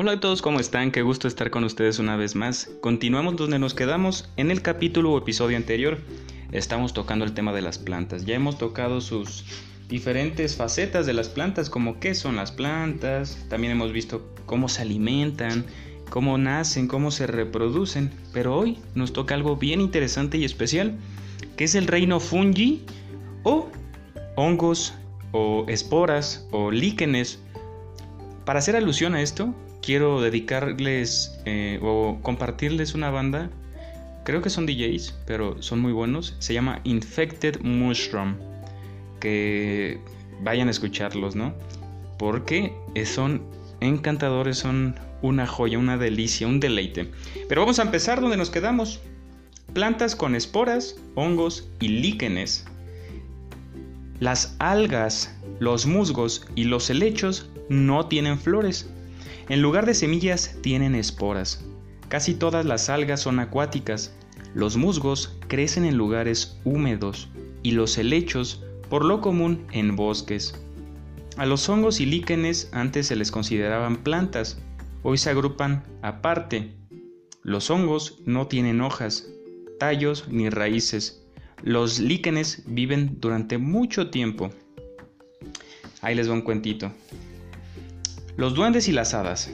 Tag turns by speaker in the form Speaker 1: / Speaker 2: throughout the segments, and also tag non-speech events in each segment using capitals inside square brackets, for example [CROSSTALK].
Speaker 1: Hola a todos, ¿cómo están? Qué gusto estar con ustedes una vez más. Continuamos donde nos quedamos en el capítulo o episodio anterior. Estamos tocando el tema de las plantas. Ya hemos tocado sus diferentes facetas de las plantas, como qué son las plantas. También hemos visto cómo se alimentan, cómo nacen, cómo se reproducen. Pero hoy nos toca algo bien interesante y especial, que es el reino fungi o hongos o esporas o líquenes. Para hacer alusión a esto, quiero dedicarles eh, o compartirles una banda. Creo que son DJs, pero son muy buenos. Se llama Infected Mushroom. Que vayan a escucharlos, ¿no? Porque son encantadores, son una joya, una delicia, un deleite. Pero vamos a empezar donde nos quedamos. Plantas con esporas, hongos y líquenes. Las algas, los musgos y los helechos no tienen flores. En lugar de semillas tienen esporas. Casi todas las algas son acuáticas. Los musgos crecen en lugares húmedos y los helechos por lo común en bosques. A los hongos y líquenes antes se les consideraban plantas, hoy se agrupan aparte. Los hongos no tienen hojas, tallos ni raíces. Los líquenes viven durante mucho tiempo. Ahí les va un cuentito. Los duendes y las hadas.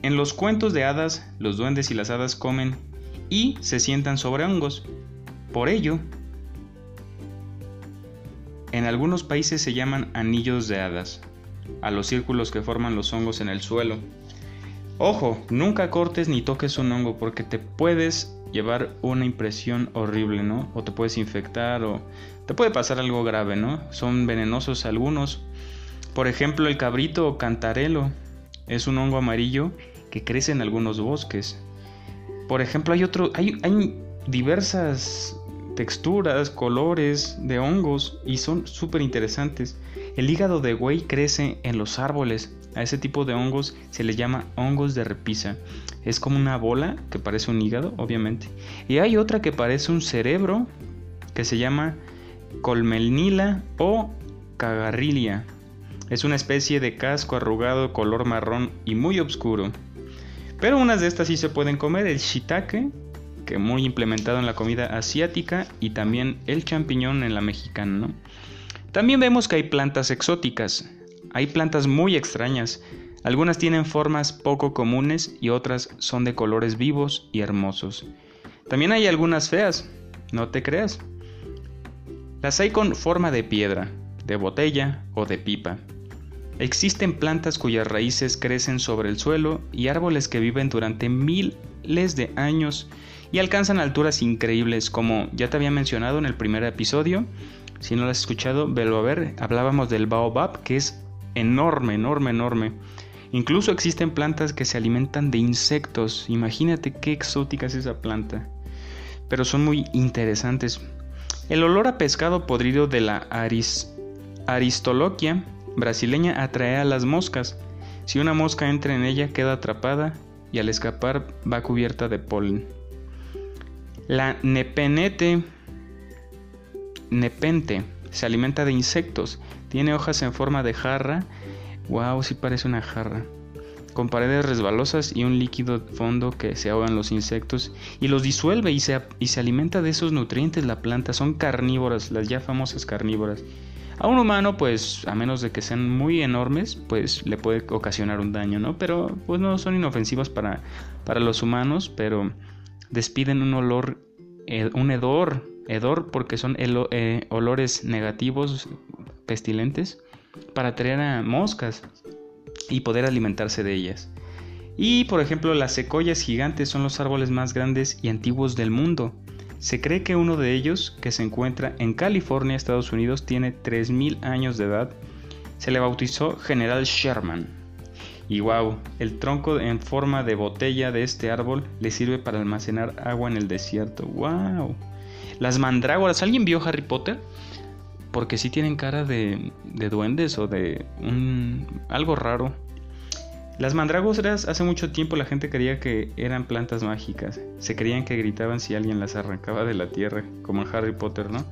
Speaker 1: En los cuentos de hadas, los duendes y las hadas comen y se sientan sobre hongos. Por ello, en algunos países se llaman anillos de hadas, a los círculos que forman los hongos en el suelo. Ojo, nunca cortes ni toques un hongo porque te puedes llevar una impresión horrible, ¿no? O te puedes infectar o te puede pasar algo grave, ¿no? Son venenosos algunos por ejemplo, el cabrito o cantarelo es un hongo amarillo que crece en algunos bosques. Por ejemplo, hay otro, hay, hay diversas texturas, colores de hongos y son súper interesantes. El hígado de güey crece en los árboles. A ese tipo de hongos se les llama hongos de repisa. Es como una bola que parece un hígado, obviamente. Y hay otra que parece un cerebro que se llama colmelnila o cagarrilia. Es una especie de casco arrugado color marrón y muy oscuro. Pero unas de estas sí se pueden comer, el shiitake, que muy implementado en la comida asiática, y también el champiñón en la mexicana. También vemos que hay plantas exóticas. Hay plantas muy extrañas. Algunas tienen formas poco comunes y otras son de colores vivos y hermosos. También hay algunas feas, no te creas. Las hay con forma de piedra, de botella o de pipa. Existen plantas cuyas raíces crecen sobre el suelo y árboles que viven durante miles de años y alcanzan alturas increíbles como ya te había mencionado en el primer episodio. Si no lo has escuchado, velo a ver. Hablábamos del baobab que es enorme, enorme, enorme. Incluso existen plantas que se alimentan de insectos. Imagínate qué exótica es esa planta. Pero son muy interesantes. El olor a pescado podrido de la aris aristoloquia brasileña atrae a las moscas. Si una mosca entra en ella queda atrapada y al escapar va cubierta de polen. La nepenete nepente se alimenta de insectos. Tiene hojas en forma de jarra. Wow, sí parece una jarra. Con paredes resbalosas y un líquido fondo que se ahogan los insectos y los disuelve y se, y se alimenta de esos nutrientes la planta. Son carnívoras, las ya famosas carnívoras. A un humano, pues, a menos de que sean muy enormes, pues le puede ocasionar un daño, ¿no? Pero, pues no son inofensivos para, para los humanos, pero despiden un olor, eh, un hedor, hedor porque son eh, olores negativos, pestilentes, para atraer a moscas y poder alimentarse de ellas. Y por ejemplo, las secoyas gigantes son los árboles más grandes y antiguos del mundo. Se cree que uno de ellos, que se encuentra en California, Estados Unidos, tiene 3.000 años de edad. Se le bautizó General Sherman. Y wow, el tronco en forma de botella de este árbol le sirve para almacenar agua en el desierto. Wow. Las mandrágoras, ¿alguien vio Harry Potter? Porque sí tienen cara de, de duendes o de un, algo raro. Las mandrágoras hace mucho tiempo la gente creía que eran plantas mágicas. Se creían que gritaban si alguien las arrancaba de la tierra, como en Harry Potter, ¿no?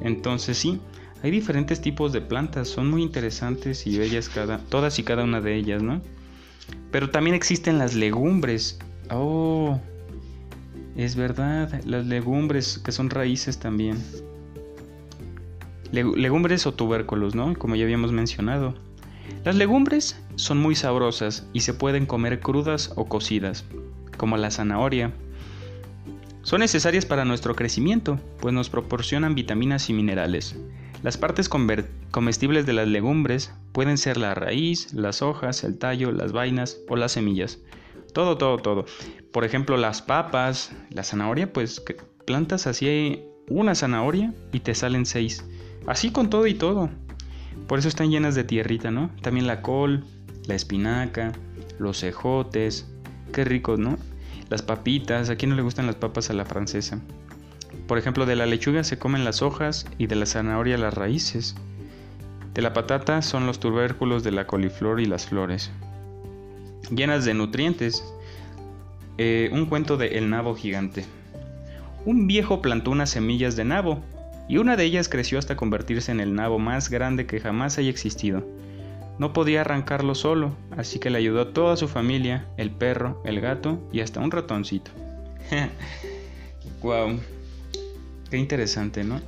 Speaker 1: Entonces sí, hay diferentes tipos de plantas, son muy interesantes y bellas cada, todas y cada una de ellas, ¿no? Pero también existen las legumbres. Oh, es verdad, las legumbres que son raíces también. legumbres o tubérculos, ¿no? Como ya habíamos mencionado. Las legumbres son muy sabrosas y se pueden comer crudas o cocidas, como la zanahoria. Son necesarias para nuestro crecimiento, pues nos proporcionan vitaminas y minerales. Las partes comestibles de las legumbres pueden ser la raíz, las hojas, el tallo, las vainas o las semillas. Todo, todo, todo. Por ejemplo, las papas, la zanahoria, pues plantas así una zanahoria y te salen seis. Así con todo y todo. Por eso están llenas de tierrita, ¿no? También la col, la espinaca, los ejotes. Qué ricos, ¿no? Las papitas, ¿a quién no le gustan las papas a la francesa? Por ejemplo, de la lechuga se comen las hojas y de la zanahoria las raíces. De la patata son los tubérculos de la coliflor y las flores llenas de nutrientes. Eh, un cuento de El nabo gigante. Un viejo plantó unas semillas de nabo, y una de ellas creció hasta convertirse en el nabo más grande que jamás haya existido. No podía arrancarlo solo, así que le ayudó a toda su familia, el perro, el gato y hasta un ratoncito. [LAUGHS] wow, qué interesante, ¿no?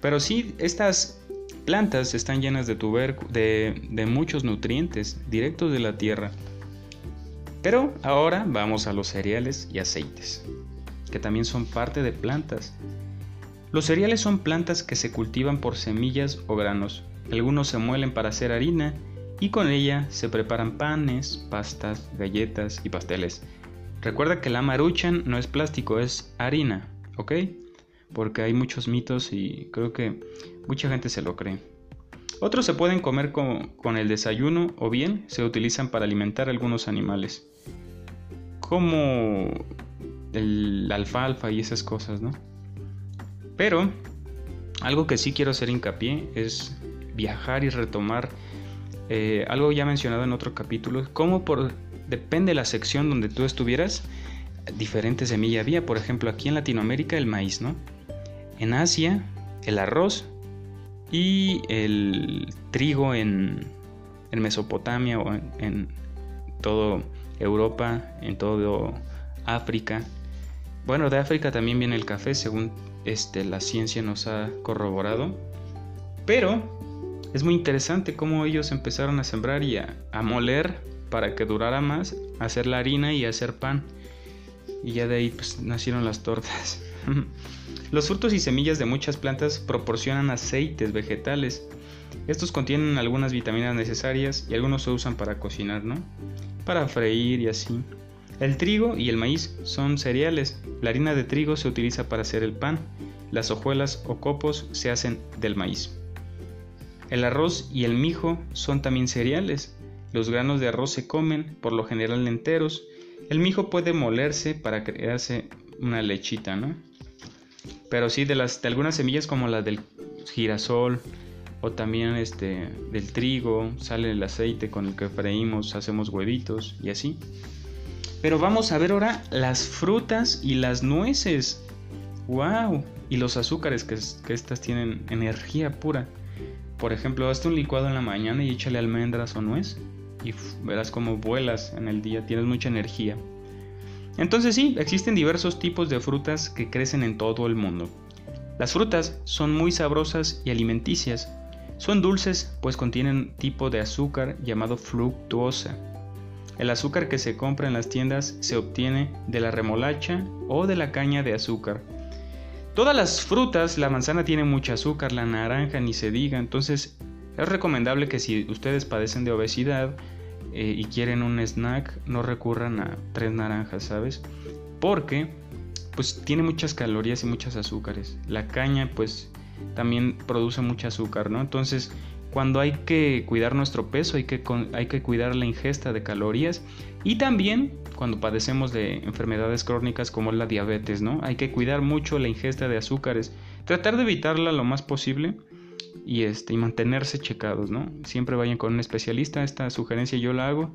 Speaker 1: Pero sí, estas plantas están llenas de, de, de muchos nutrientes directos de la tierra pero ahora vamos a los cereales y aceites, que también son parte de plantas. Los cereales son plantas que se cultivan por semillas o granos. Algunos se muelen para hacer harina y con ella se preparan panes, pastas, galletas y pasteles. Recuerda que la maruchan no es plástico, es harina, ¿ok? Porque hay muchos mitos y creo que mucha gente se lo cree. Otros se pueden comer con, el desayuno o bien se utilizan para alimentar algunos animales, como el alfalfa y esas cosas, ¿no? Pero algo que sí quiero hacer hincapié es viajar y retomar eh, algo ya mencionado en otro capítulo, como por depende de la sección donde tú estuvieras, diferente semilla había. Por ejemplo, aquí en Latinoamérica el maíz, ¿no? En Asia el arroz y el trigo en, Mesopotamia o en, en todo Europa, en todo África. Bueno, de África también viene el café, según este, la ciencia nos ha corroborado. Pero es muy interesante cómo ellos empezaron a sembrar y a, moler para que durara más, hacer la harina y hacer pan. Y ya de ahí pues, nacieron las tortas. [LAUGHS] Los frutos y semillas de muchas plantas proporcionan aceites vegetales. Estos contienen algunas vitaminas necesarias y algunos se usan para cocinar, ¿no? Para freír y así. El trigo y el maíz son cereales. La harina de trigo se utiliza para hacer el pan. Las hojuelas o copos se hacen del maíz. El arroz y el mijo son también cereales. Los granos de arroz se comen, por lo general enteros. El mijo puede molerse para crearse una lechita, ¿no? Pero sí, de, las, de algunas semillas como la del girasol o también este, del trigo, sale el aceite con el que freímos, hacemos huevitos y así. Pero vamos a ver ahora las frutas y las nueces. ¡Wow! Y los azúcares que, estas tienen energía pura. Por ejemplo, hazte un licuado en la mañana y échale almendras o nuez y verás como vuelas en el día, tienes mucha energía. Entonces sí, existen diversos tipos de frutas que crecen en todo el mundo. Las frutas son muy sabrosas y alimenticias. Son dulces pues contienen tipo de azúcar llamado fructuosa. El azúcar que se compra en las tiendas se obtiene de la remolacha o de la caña de azúcar. Todas las frutas, la manzana tiene mucho azúcar, la naranja ni se diga, entonces es recomendable que si ustedes padecen de obesidad, eh, y quieren un snack, no recurran a tres naranjas, ¿sabes? Porque pues tiene muchas calorías y muchos azúcares. La caña pues también produce mucho azúcar, ¿no? Entonces cuando hay que cuidar nuestro peso hay que, hay que cuidar la ingesta de calorías y también cuando padecemos de enfermedades crónicas como la diabetes, ¿no? Hay que cuidar mucho la ingesta de azúcares, tratar de evitarla lo más posible y, este, y mantenerse checados, ¿no? Siempre vayan con un especialista, esta sugerencia yo la hago,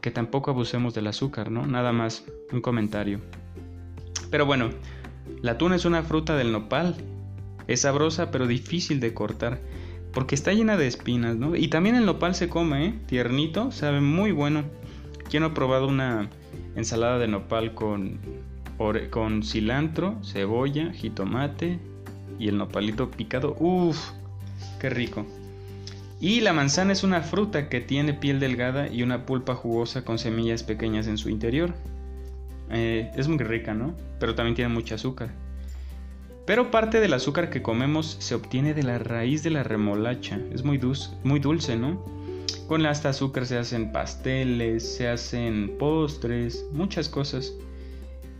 Speaker 1: que tampoco abusemos del azúcar, ¿no? Nada más, un comentario. Pero bueno, la tuna es una fruta del nopal, es sabrosa pero difícil de cortar, porque está llena de espinas, ¿no? Y también el nopal se come, ¿eh? Tiernito, sabe muy bueno. ¿Quién ha probado una ensalada de nopal con, con cilantro, cebolla, jitomate y el nopalito picado? Uf, qué rico. Y la manzana es una fruta que tiene piel delgada y una pulpa jugosa con semillas pequeñas en su interior. Eh, es muy rica, ¿no? Pero también tiene mucho azúcar. Pero parte del azúcar que comemos se obtiene de la raíz de la remolacha. Es muy, dulce, muy dulce, ¿no? Con este azúcar se hacen pasteles, se hacen postres, muchas cosas.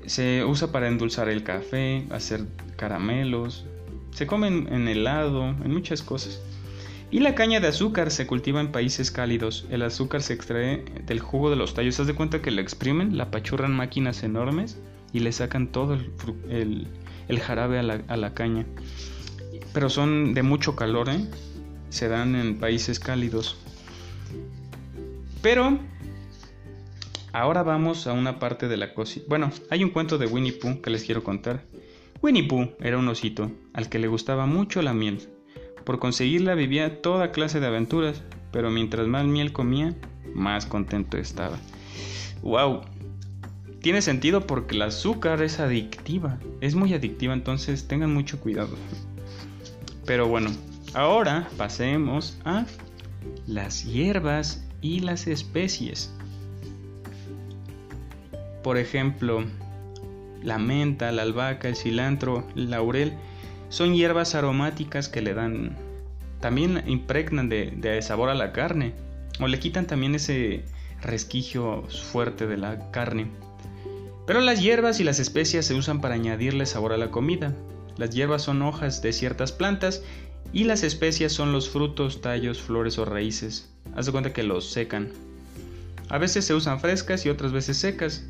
Speaker 1: Se usa para endulzar el café, hacer caramelos. Se comen en helado, en muchas cosas. Y la caña de azúcar se cultiva en países cálidos. El azúcar se extrae del jugo de los tallos. ¿Haz de cuenta que lo exprimen, la pachurran máquinas enormes y le sacan todo el, jarabe a la, caña? Pero son de mucho calor, ¿eh? Se dan en países cálidos. Pero ahora vamos a una parte de la cocina. Bueno, hay un cuento de Winnie Pooh que les quiero contar. Winnie Pooh era un osito al que le gustaba mucho la miel. Por conseguirla vivía toda clase de aventuras, pero mientras más miel comía, más contento estaba. ¡Wow! Tiene sentido porque el azúcar es adictiva, es muy adictiva, entonces tengan mucho cuidado. Pero bueno, ahora pasemos a las hierbas y las especies. Por ejemplo, la menta, la albahaca, el cilantro, el laurel son hierbas aromáticas que le dan, también impregnan de, sabor a la carne, o le quitan también ese resquicio fuerte de la carne. Pero las hierbas y las especias se usan para añadirle sabor a la comida. Las hierbas son hojas de ciertas plantas y las especias son los frutos, tallos, flores o raíces. Haz cuenta que los secan. A veces se usan frescas y otras veces secas.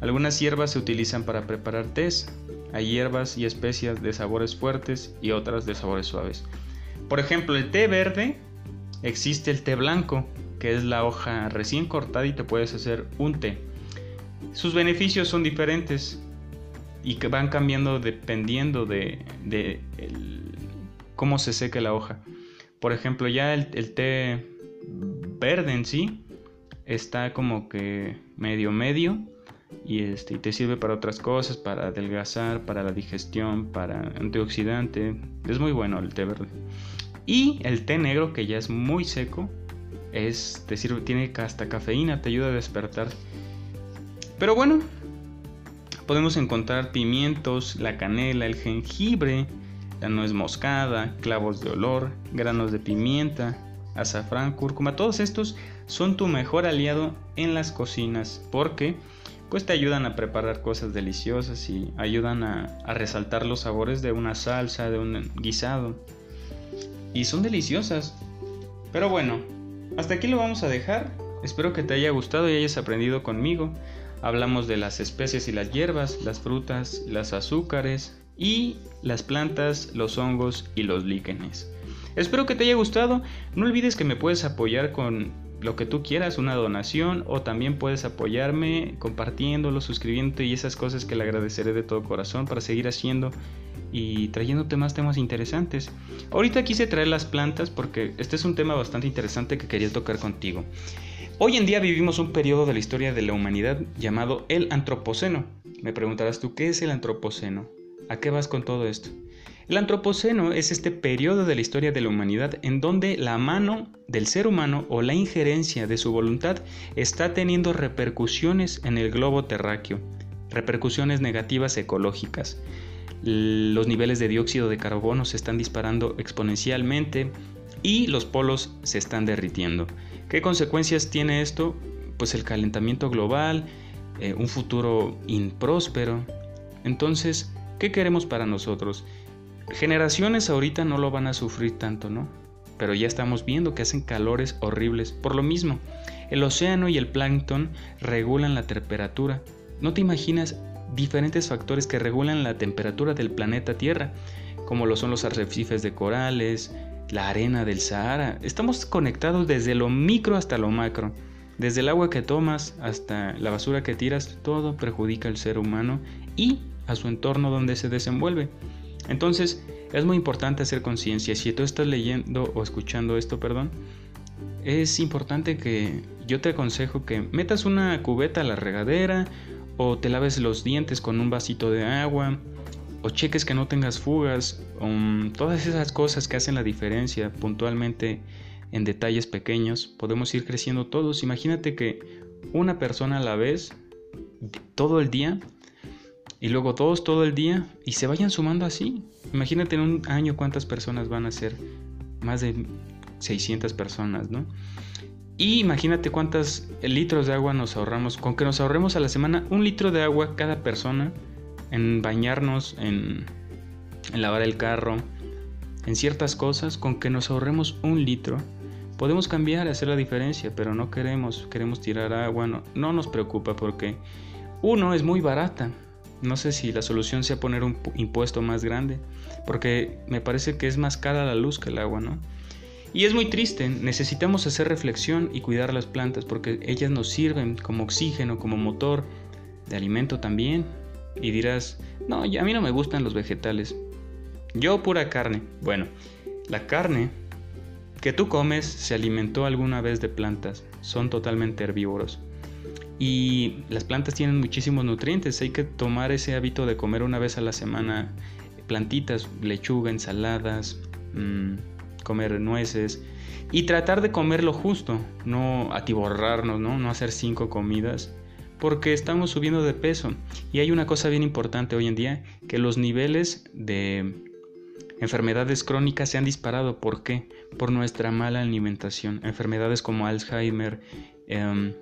Speaker 1: Algunas hierbas se utilizan para preparar tés, hay hierbas y especias de sabores fuertes y otras de sabores suaves. Por ejemplo, el té verde, existe el té blanco, que es la hoja recién cortada y te puedes hacer un té. Sus beneficios son diferentes y que van cambiando dependiendo de, cómo se seque la hoja. Por ejemplo, ya el, té verde en sí está como que medio medio y, este, te sirve para otras cosas, para adelgazar, para la digestión, para antioxidante. Es muy bueno el té verde. Y el té negro, que ya es muy seco, es, te sirve, tiene hasta cafeína, te ayuda a despertar. Pero bueno, podemos encontrar pimientos, la canela, el jengibre, la nuez moscada, clavos de olor, granos de pimienta, azafrán, cúrcuma. Todos estos son tu mejor aliado en las cocinas porque pues te ayudan a preparar cosas deliciosas y ayudan a, resaltar los sabores de una salsa, de un guisado. Y son deliciosas. Pero bueno, hasta aquí lo vamos a dejar. Espero que te haya gustado y hayas aprendido conmigo. Hablamos de las especies y las hierbas, las frutas, las azúcares y las plantas, los hongos y los líquenes. Espero que te haya gustado. No olvides que me puedes apoyar con lo que tú quieras, una donación o también puedes apoyarme compartiéndolo, suscribiéndote y esas cosas que le agradeceré de todo corazón para seguir haciendo y trayéndote más temas interesantes. Ahorita quise traer las plantas porque este es un tema bastante interesante que quería tocar contigo. Hoy en día vivimos un periodo de la historia de la humanidad llamado el Antropoceno. Me preguntarás tú, ¿qué es el Antropoceno? ¿A qué vas con todo esto? El Antropoceno es este periodo de la historia de la humanidad en donde la mano del ser humano o la injerencia de su voluntad está teniendo repercusiones en el globo terráqueo, repercusiones negativas ecológicas. Los niveles de dióxido de carbono se están disparando exponencialmente y los polos se están derritiendo. ¿Qué consecuencias tiene esto? Pues el calentamiento global, eh, un futuro impróspero. Entonces, ¿qué queremos para nosotros? Generaciones ahorita no lo van a sufrir tanto, ¿no? Pero ya estamos viendo que hacen calores horribles. Por lo mismo, el océano y el plancton regulan la temperatura. ¿No te imaginas diferentes factores que regulan la temperatura del planeta Tierra? Como lo son los arrecifes de corales, la arena del Sahara. Estamos conectados desde lo micro hasta lo macro. Desde el agua que tomas hasta la basura que tiras, todo perjudica al ser humano y a su entorno donde se desenvuelve. Entonces, es muy importante hacer conciencia. Si tú estás leyendo o escuchando esto, perdón, es importante que yo te aconsejo que metas una cubeta a la regadera o te laves los dientes con un vasito de agua o cheques que no tengas fugas, um, todas esas cosas que hacen la diferencia puntualmente en detalles pequeños, podemos ir creciendo todos. Imagínate que una persona a la vez, todo el día, y luego todos todo el día, y se vayan sumando así. Imagínate en un año cuántas personas van a ser, más de 600 personas, ¿no? Y imagínate cuántos litros de agua nos ahorramos. Con que nos ahorremos a la semana un litro de agua cada persona en bañarnos, en, lavar el carro, en ciertas cosas, con que nos ahorremos un litro, podemos cambiar hacer la diferencia, pero no queremos, queremos tirar agua, no, no nos preocupa porque uno es muy barata. No sé si la solución sea poner un impuesto más grande, porque me parece que es más cara la luz que el agua, ¿no? Y es muy triste, necesitamos hacer reflexión y cuidar las plantas porque ellas nos sirven como oxígeno, como motor de alimento también. Y dirás, no, a mí no me gustan los vegetales. Yo pura carne. Bueno, la carne que tú comes se alimentó alguna vez de plantas, son totalmente herbívoros. Y las plantas tienen muchísimos nutrientes, hay que tomar ese hábito de comer una vez a la semana plantitas, lechuga, ensaladas, mmm, comer nueces y tratar de comer lo justo, no atiborrarnos, ¿no? no hacer cinco comidas, porque estamos subiendo de peso. Y hay una cosa bien importante hoy en día, que los niveles de enfermedades crónicas se han disparado. ¿Por qué? Por nuestra mala alimentación. Enfermedades como Alzheimer, em,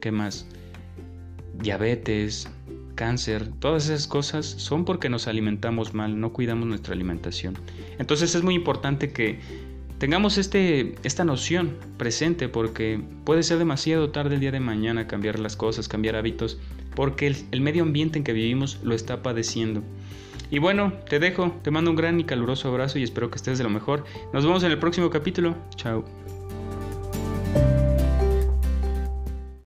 Speaker 1: ¿qué más? Diabetes, cáncer, todas esas cosas son porque nos alimentamos mal, no cuidamos nuestra alimentación. Entonces es muy importante que tengamos este, esta noción presente porque puede ser demasiado tarde el día de mañana cambiar las cosas, cambiar hábitos, porque el, el medio ambiente en que vivimos lo está padeciendo. Y bueno, te dejo, te mando un gran y caluroso abrazo y espero que estés de lo mejor. Nos vemos en el próximo capítulo. Chao.